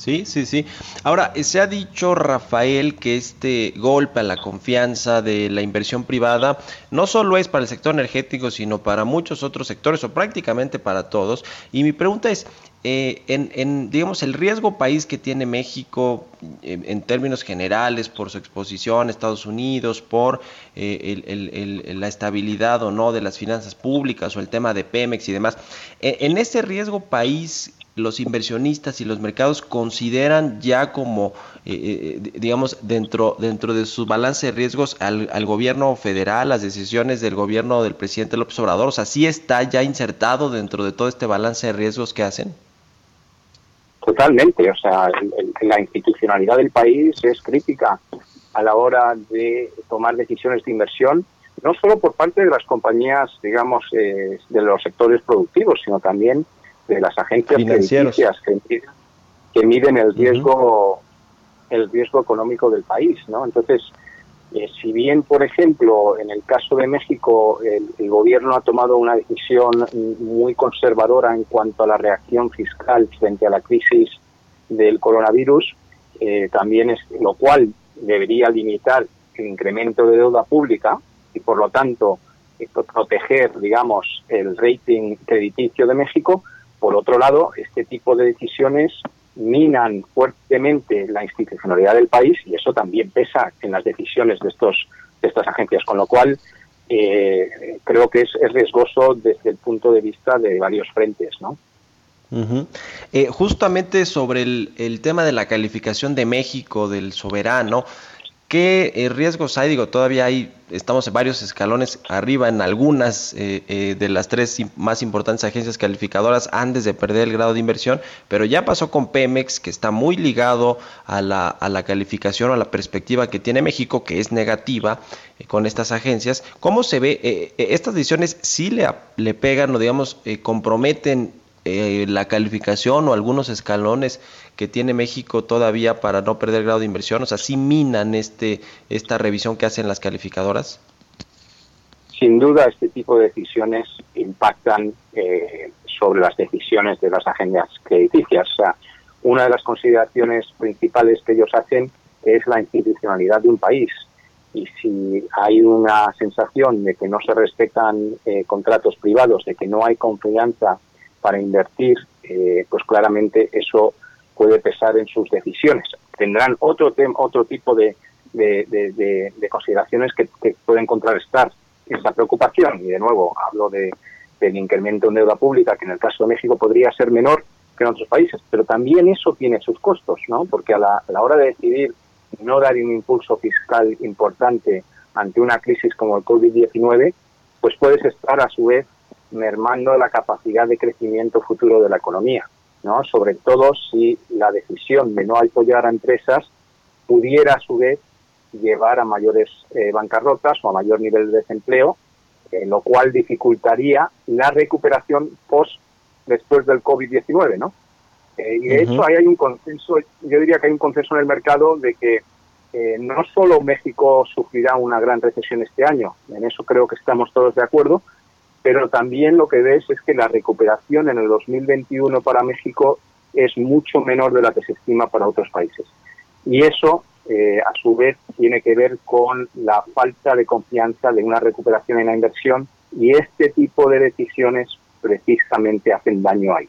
A: Sí, sí, sí. Ahora, se ha dicho, Rafael, que este golpe a la confianza de la inversión privada no solo es para el sector energético, sino para muchos otros sectores o prácticamente para todos. Y mi pregunta es, eh, en, digamos, el riesgo país que tiene México eh, en términos generales por su exposición a Estados Unidos, por eh, la estabilidad o no de las finanzas públicas o el tema de Pemex y demás, en ese riesgo país los inversionistas y los mercados consideran ya como, digamos, dentro, dentro de su balance de riesgos al, al, gobierno federal, las decisiones del gobierno del presidente López Obrador, o sea, ¿sí está ya insertado dentro de todo este balance de riesgos que hacen?
V: Totalmente, o sea, la institucionalidad del país es crítica a la hora de tomar decisiones de inversión, no solo por parte de las compañías, digamos, eh, de los sectores productivos, sino también de las agencias financieras que, que, miden el riesgo, el riesgo económico del país, ¿no? Entonces, eh, si bien, por ejemplo, en el caso de México, el, gobierno ha tomado una decisión muy conservadora en cuanto a la reacción fiscal frente a la crisis del coronavirus, eh, también es lo cual debería limitar el incremento de deuda pública y, por lo tanto, proteger, digamos, el rating crediticio de México. Por otro lado, este tipo de decisiones minan fuertemente la institucionalidad del país y eso también pesa en las decisiones de estos de estas agencias, con lo cual eh, creo que es, riesgoso desde el punto de vista de varios frentes, ¿no?
A: Eh, justamente sobre el, el, tema de la calificación de México del soberano, ¿Qué eh, riesgos hay? Digo, todavía hay, estamos en varios escalones arriba en algunas eh, eh, de las tres más importantes agencias calificadoras antes de perder el grado de inversión, pero ya pasó con Pemex, que está muy ligado a la, calificación o a la perspectiva que tiene México, que es negativa con estas agencias. ¿Cómo se ve? estas decisiones sí le, le pegan o, digamos, comprometen eh, la calificación o algunos escalones que tiene México todavía para no perder grado de inversión? O sea, ¿sí minan este, esta revisión que hacen las calificadoras?
V: Sin duda, este tipo de decisiones impactan eh, sobre las decisiones de las agencias crediticias. O sea, una de las consideraciones principales que ellos hacen es la institucionalidad de un país. Y si hay una sensación de que no se respetan eh, contratos privados, de que no hay confianza para invertir, eh, pues claramente eso puede pesar en sus decisiones. Tendrán otro, otro tipo de, de, consideraciones que, pueden contrarrestar esa preocupación. Y de nuevo, hablo de, del incremento en deuda pública, que en el caso de México podría ser menor que en otros países, pero también eso tiene sus costos, ¿no? Porque a la, a la hora de decidir no dar un impulso fiscal importante ante una crisis como el COVID-19, pues puedes estar a su vez mermando la capacidad de crecimiento futuro de la economía, ¿no? Sobre todo si la decisión de no apoyar a empresas pudiera a su vez llevar a mayores eh, bancarrotas o a mayor nivel de desempleo, eh, lo cual dificultaría la recuperación post después del COVID-19, ¿no? Eh, y de hecho ahí hay un consenso, yo diría que hay un consenso en el mercado de que no solo México sufrirá una gran recesión este año, en eso creo que estamos todos de acuerdo, pero también lo que ves es que la recuperación en el 2021 para México es mucho menor de la que se estima para otros países. Y eso eh, a su vez tiene que ver con la falta de confianza de una recuperación en la inversión y este tipo de decisiones precisamente hacen daño ahí.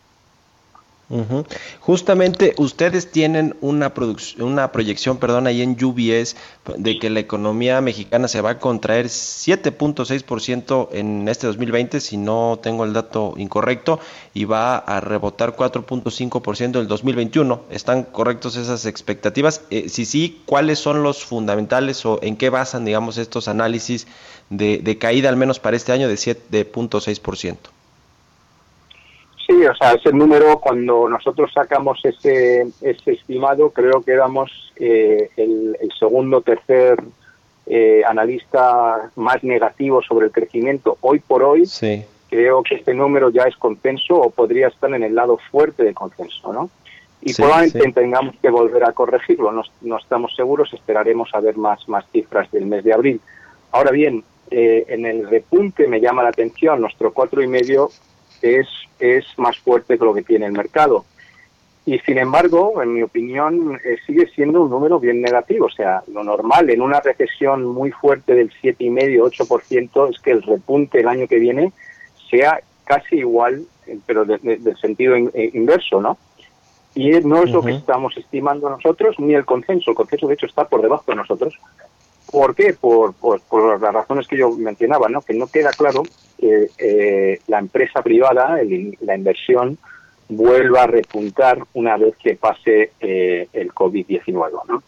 A: Justamente ustedes tienen una, una proyección, perdón, ahí en UBS de que la economía mexicana se va a contraer 7.6% en este 2020, si no tengo el dato incorrecto, y va a rebotar 4.5% en el 2021. ¿Están correctos esas expectativas? Eh, si sí, ¿cuáles son los fundamentales o en qué basan, digamos, estos análisis de, de caída, al menos para este año, de 7.6%?
V: Sí, o sea, ese número, cuando nosotros sacamos ese, ese estimado, creo que éramos eh, el, segundo o tercer eh, analista más negativo sobre el crecimiento. Hoy por hoy, creo que este número ya es consenso o podría estar en el lado fuerte de consenso, ¿no? Y probablemente tengamos que volver a corregirlo. No, no, estamos seguros, esperaremos a ver más, más cifras del mes de abril. Ahora bien, eh, en el repunte me llama la atención nuestro cuatro y medio es, es más fuerte que lo que tiene el mercado. Y sin embargo, en mi opinión, eh, sigue siendo un número bien negativo. O sea, lo normal en una recesión muy fuerte del 7,5-8% es que el repunte el año que viene sea casi igual, eh, pero del sentido eh, inverso, ¿no? Y no es lo que estamos estimando nosotros, ni el consenso. El consenso, de hecho, está por debajo de nosotros. ¿Por qué? Por, por, las razones que yo mencionaba, ¿no? Que no queda claro que eh, la empresa privada, la inversión, vuelva a repuntar una vez que pase eh, el COVID-19, ¿no?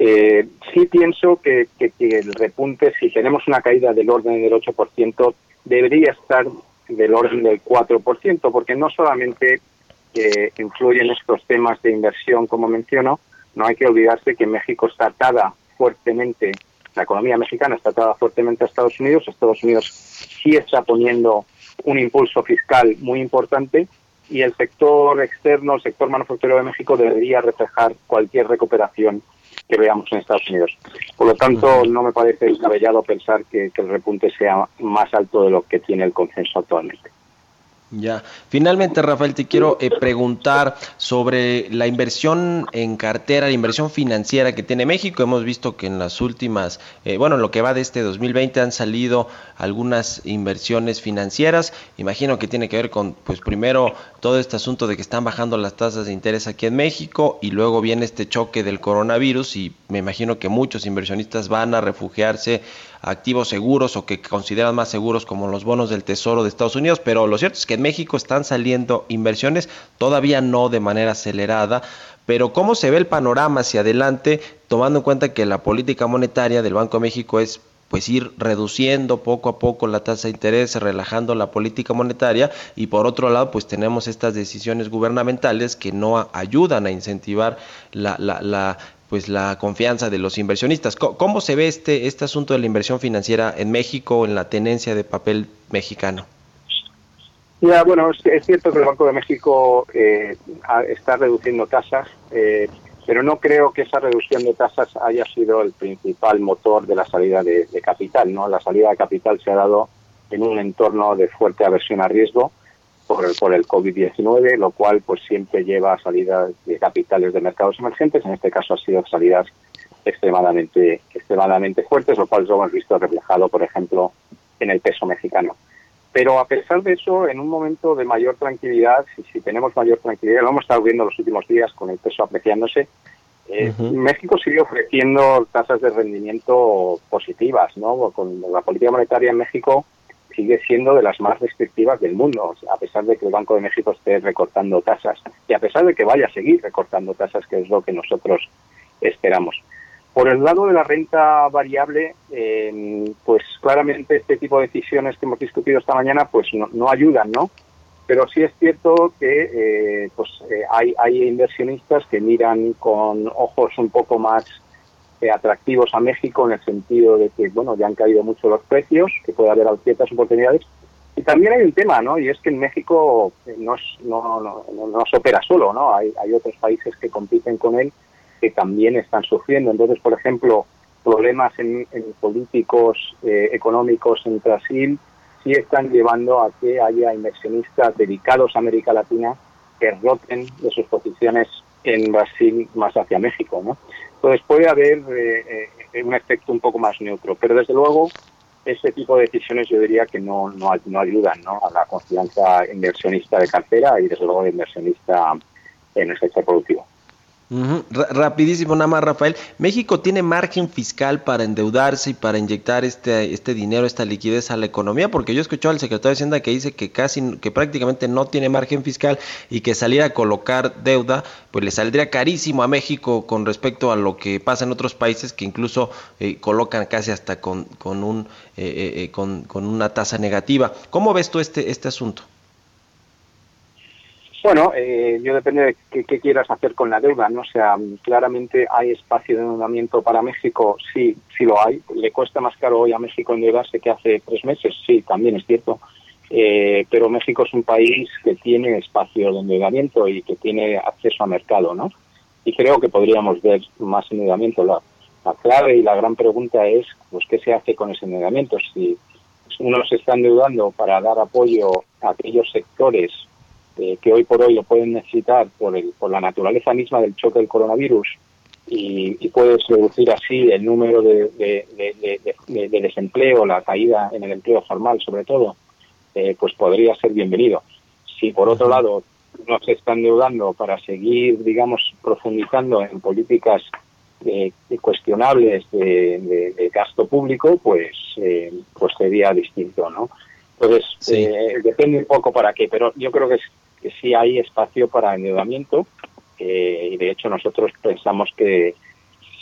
V: Eh, sí pienso que, el repunte, si tenemos una caída del orden del 8%, debería estar del orden del 4%, porque no solamente influyen estos temas de inversión, como menciono, no hay que olvidarse que México está atada fuertemente la economía mexicana está atada fuertemente a Estados Unidos. Estados Unidos sí está poniendo un impulso fiscal muy importante y el sector externo, el sector manufacturero de México debería reflejar cualquier recuperación que veamos en Estados Unidos. Por lo tanto, no me parece descabellado pensar que el repunte sea más alto de lo que tiene el consenso actualmente.
A: Ya, finalmente Rafael, te quiero eh, preguntar sobre la inversión en cartera, la inversión financiera que tiene México. Hemos visto que en las últimas, eh, bueno, lo que va de este 2020 han salido algunas inversiones financieras. Imagino que tiene que ver con, pues primero, todo este asunto de que están bajando las tasas de interés aquí en México y luego viene este choque del coronavirus y me imagino que muchos inversionistas van a refugiarse activos seguros o que consideran más seguros como los bonos del Tesoro de Estados Unidos, pero lo cierto es que en México están saliendo inversiones, todavía no de manera acelerada, pero ¿cómo se ve el panorama hacia adelante, tomando en cuenta que la política monetaria del Banco de México es pues ir reduciendo poco a poco la tasa de interés, relajando la política monetaria y por otro lado pues tenemos estas decisiones gubernamentales que no ayudan a incentivar la, la, pues la confianza de los inversionistas. ¿Cómo, se ve este, este asunto de la inversión financiera en México, en la tenencia de papel mexicano?
V: Ya, bueno, es, cierto que el Banco de México eh, está reduciendo tasas, eh, pero no creo que esa reducción de tasas haya sido el principal motor de la salida de, de capital. ¿no? La salida de capital se ha dado en un entorno de fuerte aversión a riesgo por el, por el COVID-19, lo cual pues siempre lleva a salidas de capitales de mercados emergentes. En este caso ha sido salidas extremadamente, extremadamente fuertes, lo cual lo hemos visto reflejado, por ejemplo, en el peso mexicano. Pero a pesar de eso, en un momento de mayor tranquilidad, si, si tenemos mayor tranquilidad, lo hemos estado viendo los últimos días con el peso apreciándose, eh, México sigue ofreciendo tasas de rendimiento positivas, ¿no? Con la política monetaria en México sigue siendo de las más restrictivas del mundo, a pesar de que el Banco de México esté recortando tasas y a pesar de que vaya a seguir recortando tasas, que es lo que nosotros esperamos. Por el lado de la renta variable, eh, pues claramente este tipo de decisiones que hemos discutido esta mañana, pues no, ayudan, ¿no? Pero sí es cierto que eh, pues eh, hay, hay inversionistas que miran con ojos un poco más atractivos a México en el sentido de que, bueno, ya han caído mucho los precios, que puede haber ciertas oportunidades. Y también hay un tema, ¿no? Y es que en México no, no, no, no, se opera solo, ¿no? Hay, hay otros países que compiten con él que también están sufriendo. Entonces, por ejemplo, problemas en, políticos eh, económicos en Brasil sí están llevando a que haya inversionistas dedicados a América Latina que roten de sus posiciones en Brasil más hacia México, ¿no? Entonces puede haber eh, eh, un efecto un poco más neutro, pero desde luego ese tipo de decisiones yo diría que no, no, no ayudan ¿no? a la confianza inversionista de cartera y desde luego de inversionista en el sector productivo.
A: Rapidísimo, nada más, Rafael. México tiene margen fiscal para endeudarse y para inyectar este, este dinero, esta liquidez a la economía, porque yo escuché al secretario de Hacienda que dice que casi, que prácticamente no tiene margen fiscal y que salir a colocar deuda, pues le saldría carísimo a México con respecto a lo que pasa en otros países que incluso eh, colocan casi hasta con, con un, eh, eh, con, con una tasa negativa. ¿Cómo ves tú este, este asunto?
V: Bueno, eh, yo depende de qué, quieras hacer con la deuda, ¿no? O sea, claramente hay espacio de endeudamiento para México, sí, sí lo hay. ¿Le cuesta más caro hoy a México endeudarse que hace tres meses? Sí, también es cierto. Eh, pero México es un país que tiene espacio de endeudamiento y que tiene acceso a mercado, ¿no? Y creo que podríamos ver más endeudamiento. La, la clave y la gran pregunta es, pues, ¿qué se hace con ese endeudamiento? Si uno se está endeudando para dar apoyo a aquellos sectores eh, que hoy por hoy lo pueden necesitar por, el, por la naturaleza misma del choque del coronavirus y, y puedes reducir así el número de, de, desempleo, la caída en el empleo formal sobre todo, eh, pues podría ser bienvenido. Si por otro lado no se están endeudando para seguir, digamos, profundizando en políticas eh, cuestionables de, gasto público, pues, pues sería distinto, ¿no? Entonces, depende un poco para qué, pero yo creo que es que sí hay espacio para endeudamiento eh, y de hecho nosotros pensamos que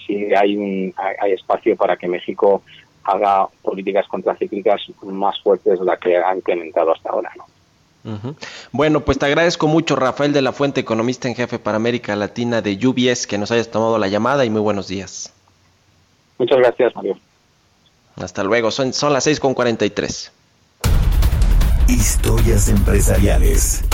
V: sí hay, un, hay espacio para que México haga políticas contracíclicas más fuertes de las que ha implementado hasta ahora. ¿no?
A: Bueno, pues te agradezco mucho, Rafael de la Fuente, economista en jefe para América Latina de UBS, que nos hayas tomado la llamada y muy buenos días.
V: Muchas gracias, Mario.
A: Hasta luego, son, son las 6.43.
B: Historias empresariales.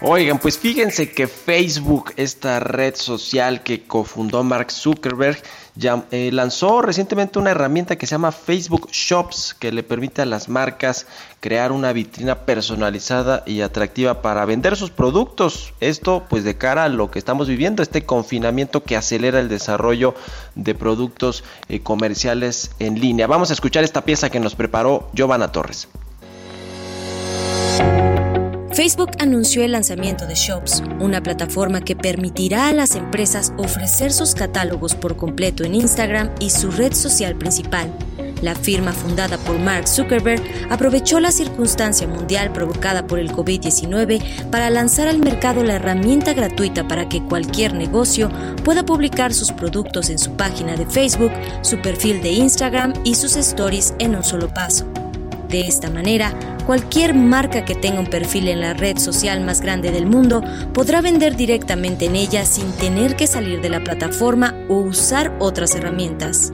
A: Oigan, pues fíjense que Facebook, esta red social que cofundó Mark Zuckerberg, ya, eh, lanzó recientemente una herramienta que se llama Facebook Shops, que le permite a las marcas crear una vitrina personalizada y atractiva para vender sus productos. Esto pues de cara a lo que estamos viviendo, este confinamiento que acelera el desarrollo de productos eh, comerciales en línea. Vamos a escuchar esta pieza que nos preparó Giovanna Torres.
W: Facebook anunció el lanzamiento de Shops, una plataforma que permitirá a las empresas ofrecer sus catálogos por completo en Instagram y su red social principal. La firma fundada por Mark Zuckerberg aprovechó la circunstancia mundial provocada por el COVID-19 para lanzar al mercado la herramienta gratuita para que cualquier negocio pueda publicar sus productos en su página de Facebook, su perfil de Instagram y sus stories en un solo paso. De esta manera, cualquier marca que tenga un perfil en la red social más grande del mundo podrá vender directamente en ella sin tener que salir de la plataforma o usar otras herramientas.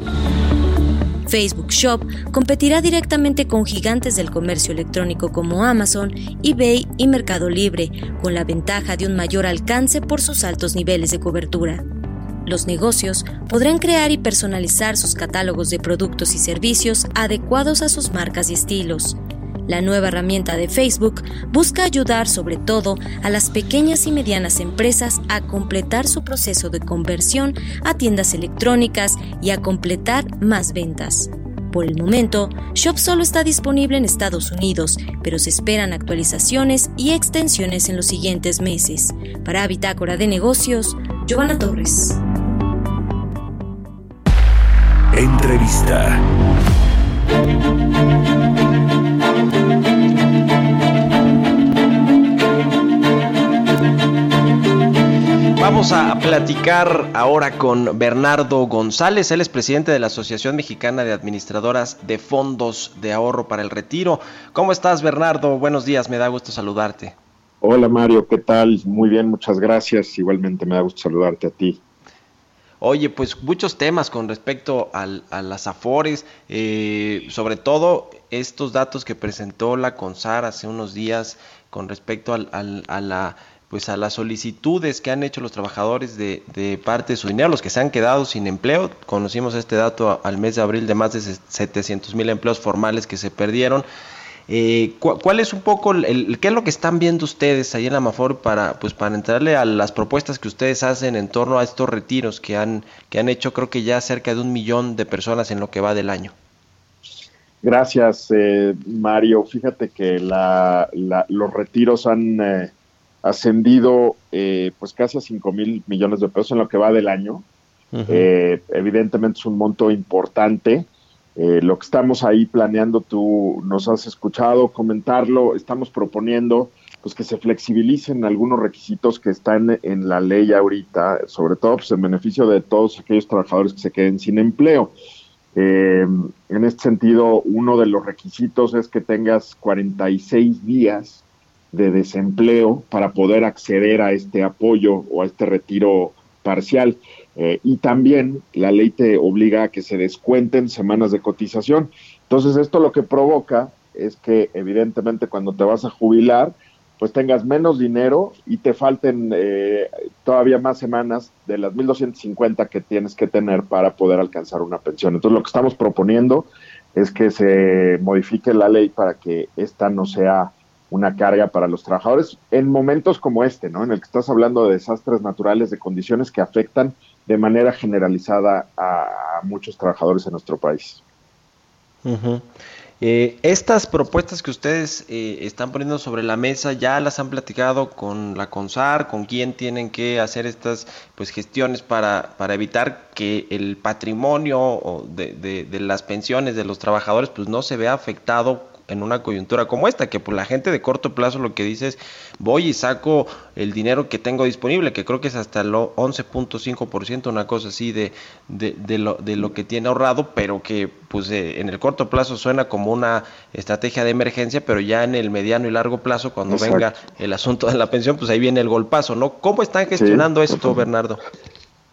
W: Facebook Shop competirá directamente con gigantes del comercio electrónico como Amazon, eBay y Mercado Libre, con la ventaja de un mayor alcance por sus altos niveles de cobertura. Los negocios podrán crear y personalizar sus catálogos de productos y servicios adecuados a sus marcas y estilos. La nueva herramienta de Facebook busca ayudar sobre todo a las pequeñas y medianas empresas a completar su proceso de conversión a tiendas electrónicas y a completar más ventas. Por el momento, Shop solo está disponible en Estados Unidos, pero se esperan actualizaciones y extensiones en los siguientes meses. Para Bitácora de Negocios, Giovanna Torres.
B: Entrevista.
A: Vamos a platicar ahora con Bernardo González, él es presidente de la Asociación Mexicana de Administradoras de Fondos de Ahorro para el Retiro. ¿Cómo estás, Bernardo? Buenos días, me da gusto saludarte.
X: Hola, Mario, ¿qué tal? Muy bien, muchas gracias. Igualmente me da gusto saludarte a ti.
A: Oye, pues muchos temas con respecto al, a las AFORES, eh, sobre todo estos datos que presentó la CONSAR hace unos días con respecto al, a la pues a las solicitudes que han hecho los trabajadores de, de, parte de su dinero, los que se han quedado sin empleo. Conocimos este dato al mes de abril de más de 700 mil empleos formales que se perdieron. Eh, ¿Cuál es un poco, el, qué es lo que están viendo ustedes ahí en Amafor para, pues, para entrarle a las propuestas que ustedes hacen en torno a estos retiros que han, que han hecho creo que ya cerca de un millón de personas en lo que va del año?
X: Gracias, eh, Mario. Fíjate que la, la, los retiros han... Eh, ascendido eh, pues casi a 5 mil millones de pesos en lo que va del año. eh, evidentemente es un monto importante. Eh, lo que estamos ahí planeando, tú nos has escuchado comentarlo, estamos proponiendo pues que se flexibilicen algunos requisitos que están en la ley ahorita, sobre todo pues, en beneficio de todos aquellos trabajadores que se queden sin empleo. Eh, en este sentido, uno de los requisitos es que tengas 46 días de desempleo para poder acceder a este apoyo o a este retiro parcial. Eh, y también la ley te obliga a que se descuenten semanas de cotización. Entonces esto lo que provoca es que evidentemente cuando te vas a jubilar, pues tengas menos dinero y te falten eh, todavía más semanas de las 1.250 que tienes que tener para poder alcanzar una pensión. Entonces lo que estamos proponiendo es que se modifique la ley para que esta no sea una carga para los trabajadores en momentos como este, ¿no? En el que estás hablando de desastres naturales, de condiciones que afectan de manera generalizada a, muchos trabajadores en nuestro país.
A: eh, estas propuestas que ustedes eh, están poniendo sobre la mesa, ¿ya las han platicado con la CONSAR? ¿Con quién tienen que hacer estas pues gestiones para, para evitar que el patrimonio de, de, de las pensiones de los trabajadores pues no se vea afectado en una coyuntura como esta, que por la gente de corto plazo lo que dice es voy y saco el dinero que tengo disponible, que creo que es hasta el 11.5%, una cosa así de, de, de, lo, de lo que tiene ahorrado, pero que pues eh, en el corto plazo suena como una estrategia de emergencia, pero ya en el mediano y largo plazo, cuando Exacto. venga el asunto de la pensión, pues ahí viene el golpazo, ¿no? ¿Cómo están gestionando sí, esto, Bernardo?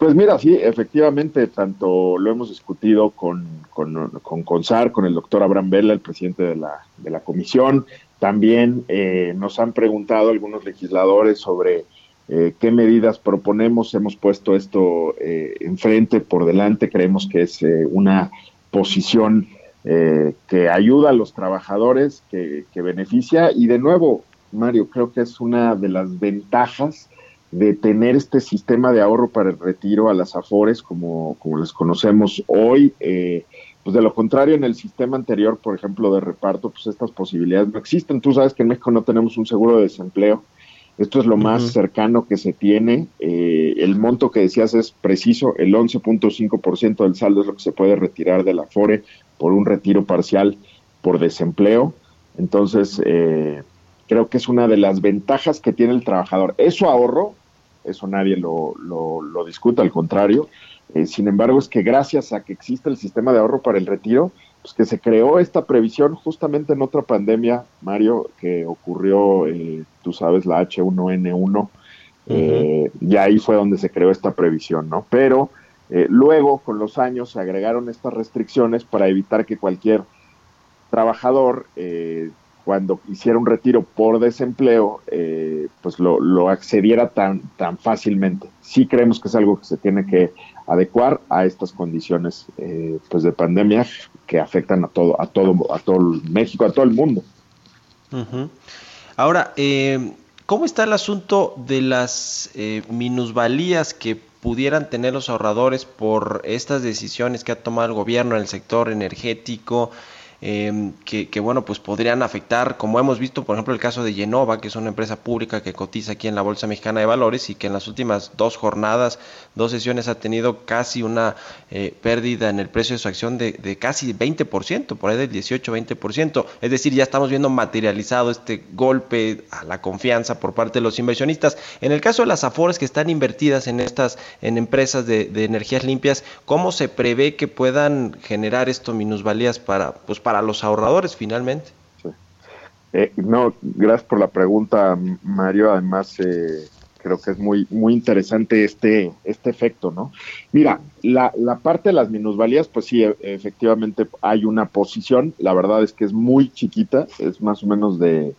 X: Pues mira, sí, efectivamente, tanto lo hemos discutido con, con, con CONSAR, con el doctor Abraham Vela, el presidente de la, de la comisión. También eh, nos han preguntado algunos legisladores sobre eh, qué medidas proponemos. Hemos puesto esto eh, enfrente, por delante. Creemos que es eh, una posición eh, que ayuda a los trabajadores, que, que beneficia. Y de nuevo, Mario, creo que es una de las ventajas de tener este sistema de ahorro para el retiro a las AFORES como, como les conocemos hoy. Eh, pues de lo contrario, en el sistema anterior, por ejemplo, de reparto, pues estas posibilidades no existen. Tú sabes que en México no tenemos un seguro de desempleo. Esto es lo más uh -huh. cercano que se tiene. Eh, el monto que decías es preciso, el 11.5% del saldo es lo que se puede retirar de la AFORE por un retiro parcial por desempleo. Entonces, eh, creo que es una de las ventajas que tiene el trabajador. Eso ahorro, eso nadie lo, lo, lo discute, al contrario. Eh, sin embargo, es que gracias a que existe el sistema de ahorro para el retiro, pues que se creó esta previsión justamente en otra pandemia, Mario, que ocurrió, eh, tú sabes, la H1N1, uh -huh. eh, y ahí fue donde se creó esta previsión, ¿no? Pero luego, con los años, se agregaron estas restricciones para evitar que cualquier trabajador eh, cuando hiciera un retiro por desempleo, eh, pues lo, lo, accediera tan, tan fácilmente. Sí creemos que es algo que se tiene que adecuar a estas condiciones eh, pues de pandemia que afectan a todo, a todo, a todo México, a todo el mundo.
A: Ahora, eh, ¿cómo está el asunto de las eh, minusvalías que pudieran tener los ahorradores por estas decisiones que ha tomado el gobierno en el sector energético? Em, que, bueno, pues podrían afectar, como hemos visto, por ejemplo, el caso de Genova, que es una empresa pública que cotiza aquí en la Bolsa Mexicana de Valores y que en las últimas dos jornadas, dos sesiones, ha tenido casi una eh, pérdida en el precio de su acción de, de casi 20%, por ahí del 18-20%. Es decir, ya estamos viendo materializado este golpe a la confianza por parte de los inversionistas. En el caso de las Afores que están invertidas en estas, en empresas de, de energías limpias, ¿cómo se prevé que puedan generar esto minusvalías para, pues, para para los ahorradores finalmente.
X: Eh, no, gracias por la pregunta, Mario. Además, eh, creo que es muy, muy interesante este, este efecto, ¿no? Mira, la, la parte de las minusvalías, pues sí, e, efectivamente hay una posición. La verdad es que es muy chiquita, es más o menos de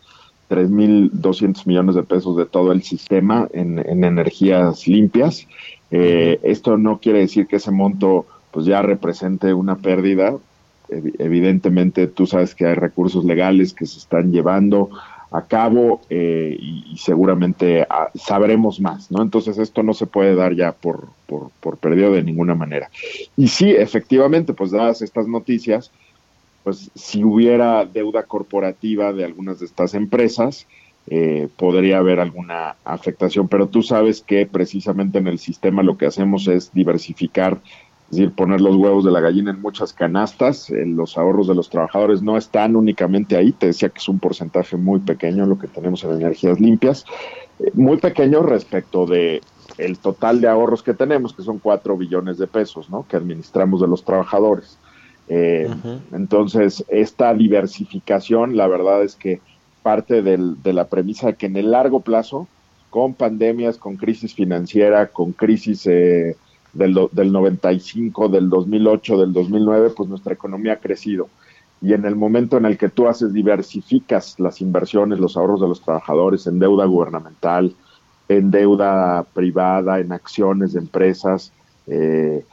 X: 3.200 millones de pesos de todo el sistema en, energías limpias. Eh, esto no quiere decir que ese monto pues ya represente una pérdida, evidentemente tú sabes que hay recursos legales que se están llevando a cabo eh, y, seguramente ah, sabremos más, ¿no? Entonces esto no se puede dar ya por, por, perdido de ninguna manera. Y sí, efectivamente, pues dadas estas noticias, pues si hubiera deuda corporativa de algunas de estas empresas, eh, podría haber alguna afectación, pero tú sabes que precisamente en el sistema lo que hacemos es diversificar es decir, poner los huevos de la gallina en muchas canastas. Eh, los ahorros de los trabajadores no están únicamente ahí. Te decía que es un porcentaje muy pequeño lo que tenemos en energías limpias. Eh, muy pequeño respecto de el total de ahorros que tenemos, que son cuatro billones de pesos, ¿no? Que administramos de los trabajadores. Eh, entonces, esta diversificación, la verdad es que parte del, de la premisa de que en el largo plazo, con pandemias, con crisis financiera, con crisis eh, del, del 95, del 2008, del 2009, pues nuestra economía ha crecido. Y en el momento en el que tú haces, diversificas las inversiones, los ahorros de los trabajadores en deuda gubernamental, en deuda privada, en acciones de empresas, eh,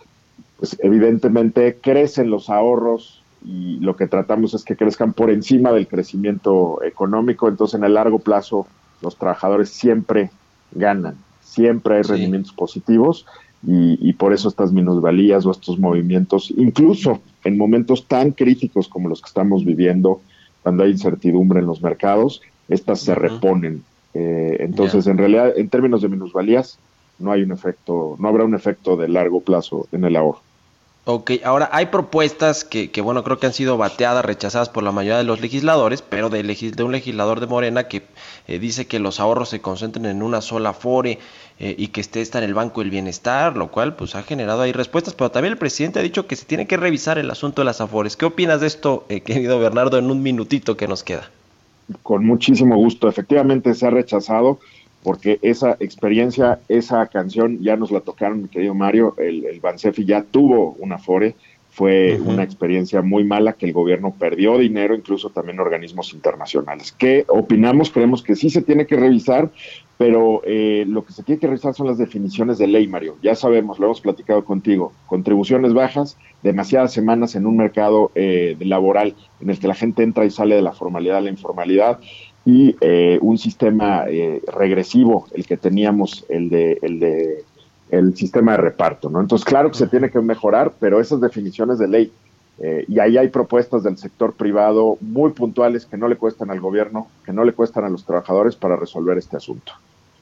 X: pues evidentemente crecen los ahorros y lo que tratamos es que crezcan por encima del crecimiento económico. Entonces, en el largo plazo, los trabajadores siempre ganan, siempre hay rendimientos positivos y, por eso estas minusvalías o estos movimientos, incluso en momentos tan críticos como los que estamos viviendo, cuando hay incertidumbre en los mercados, estas se reponen. Eh, entonces, en realidad, en términos de minusvalías, no hay un efecto, no habrá un efecto de largo plazo en el ahorro.
A: Ok, ahora hay propuestas que, que, bueno, creo que han sido bateadas, rechazadas por la mayoría de los legisladores, pero de, de un legislador de Morena que eh, dice que los ahorros se concentren en una sola fore eh, y que esté está en el Banco del Bienestar, lo cual pues ha generado ahí respuestas, pero también el presidente ha dicho que se tiene que revisar el asunto de las afores. ¿Qué opinas de esto, eh, querido Bernardo, en un minutito que nos queda?
X: Con muchísimo gusto, efectivamente se ha rechazado porque esa experiencia, esa canción ya nos la tocaron, mi querido Mario, el, el Bansefi ya tuvo una Afore, fue una experiencia muy mala que el gobierno perdió dinero, incluso también organismos internacionales. ¿Qué opinamos? Creemos que sí se tiene que revisar, pero eh, lo que se tiene que revisar son las definiciones de ley, Mario. Ya sabemos, lo hemos platicado contigo, contribuciones bajas, demasiadas semanas en un mercado eh, laboral en el que la gente entra y sale de la formalidad a la informalidad y eh, un sistema eh, regresivo, el que teníamos, el de, el de el sistema de reparto, ¿no? Entonces, claro que se tiene que mejorar, pero esas definiciones de ley, eh, y ahí hay propuestas del sector privado muy puntuales que no le cuestan al gobierno, que no le cuestan a los trabajadores para resolver este asunto.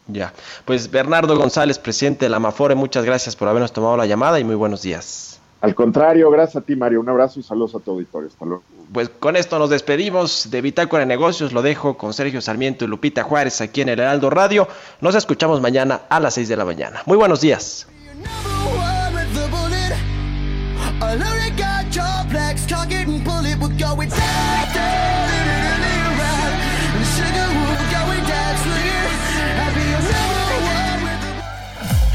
A: Ya, pues Bernardo González, presidente de la Amafore, muchas gracias por habernos tomado la llamada y muy buenos días.
X: Al contrario, gracias a ti, Mario. Un abrazo y saludos a tu auditorio. Hasta luego.
A: Pues con esto nos despedimos de Bitácora de Negocios. Lo dejo con Sergio Sarmiento y Lupita Juárez aquí en el Heraldo Radio. Nos escuchamos mañana a las 6 de la mañana. Muy buenos días.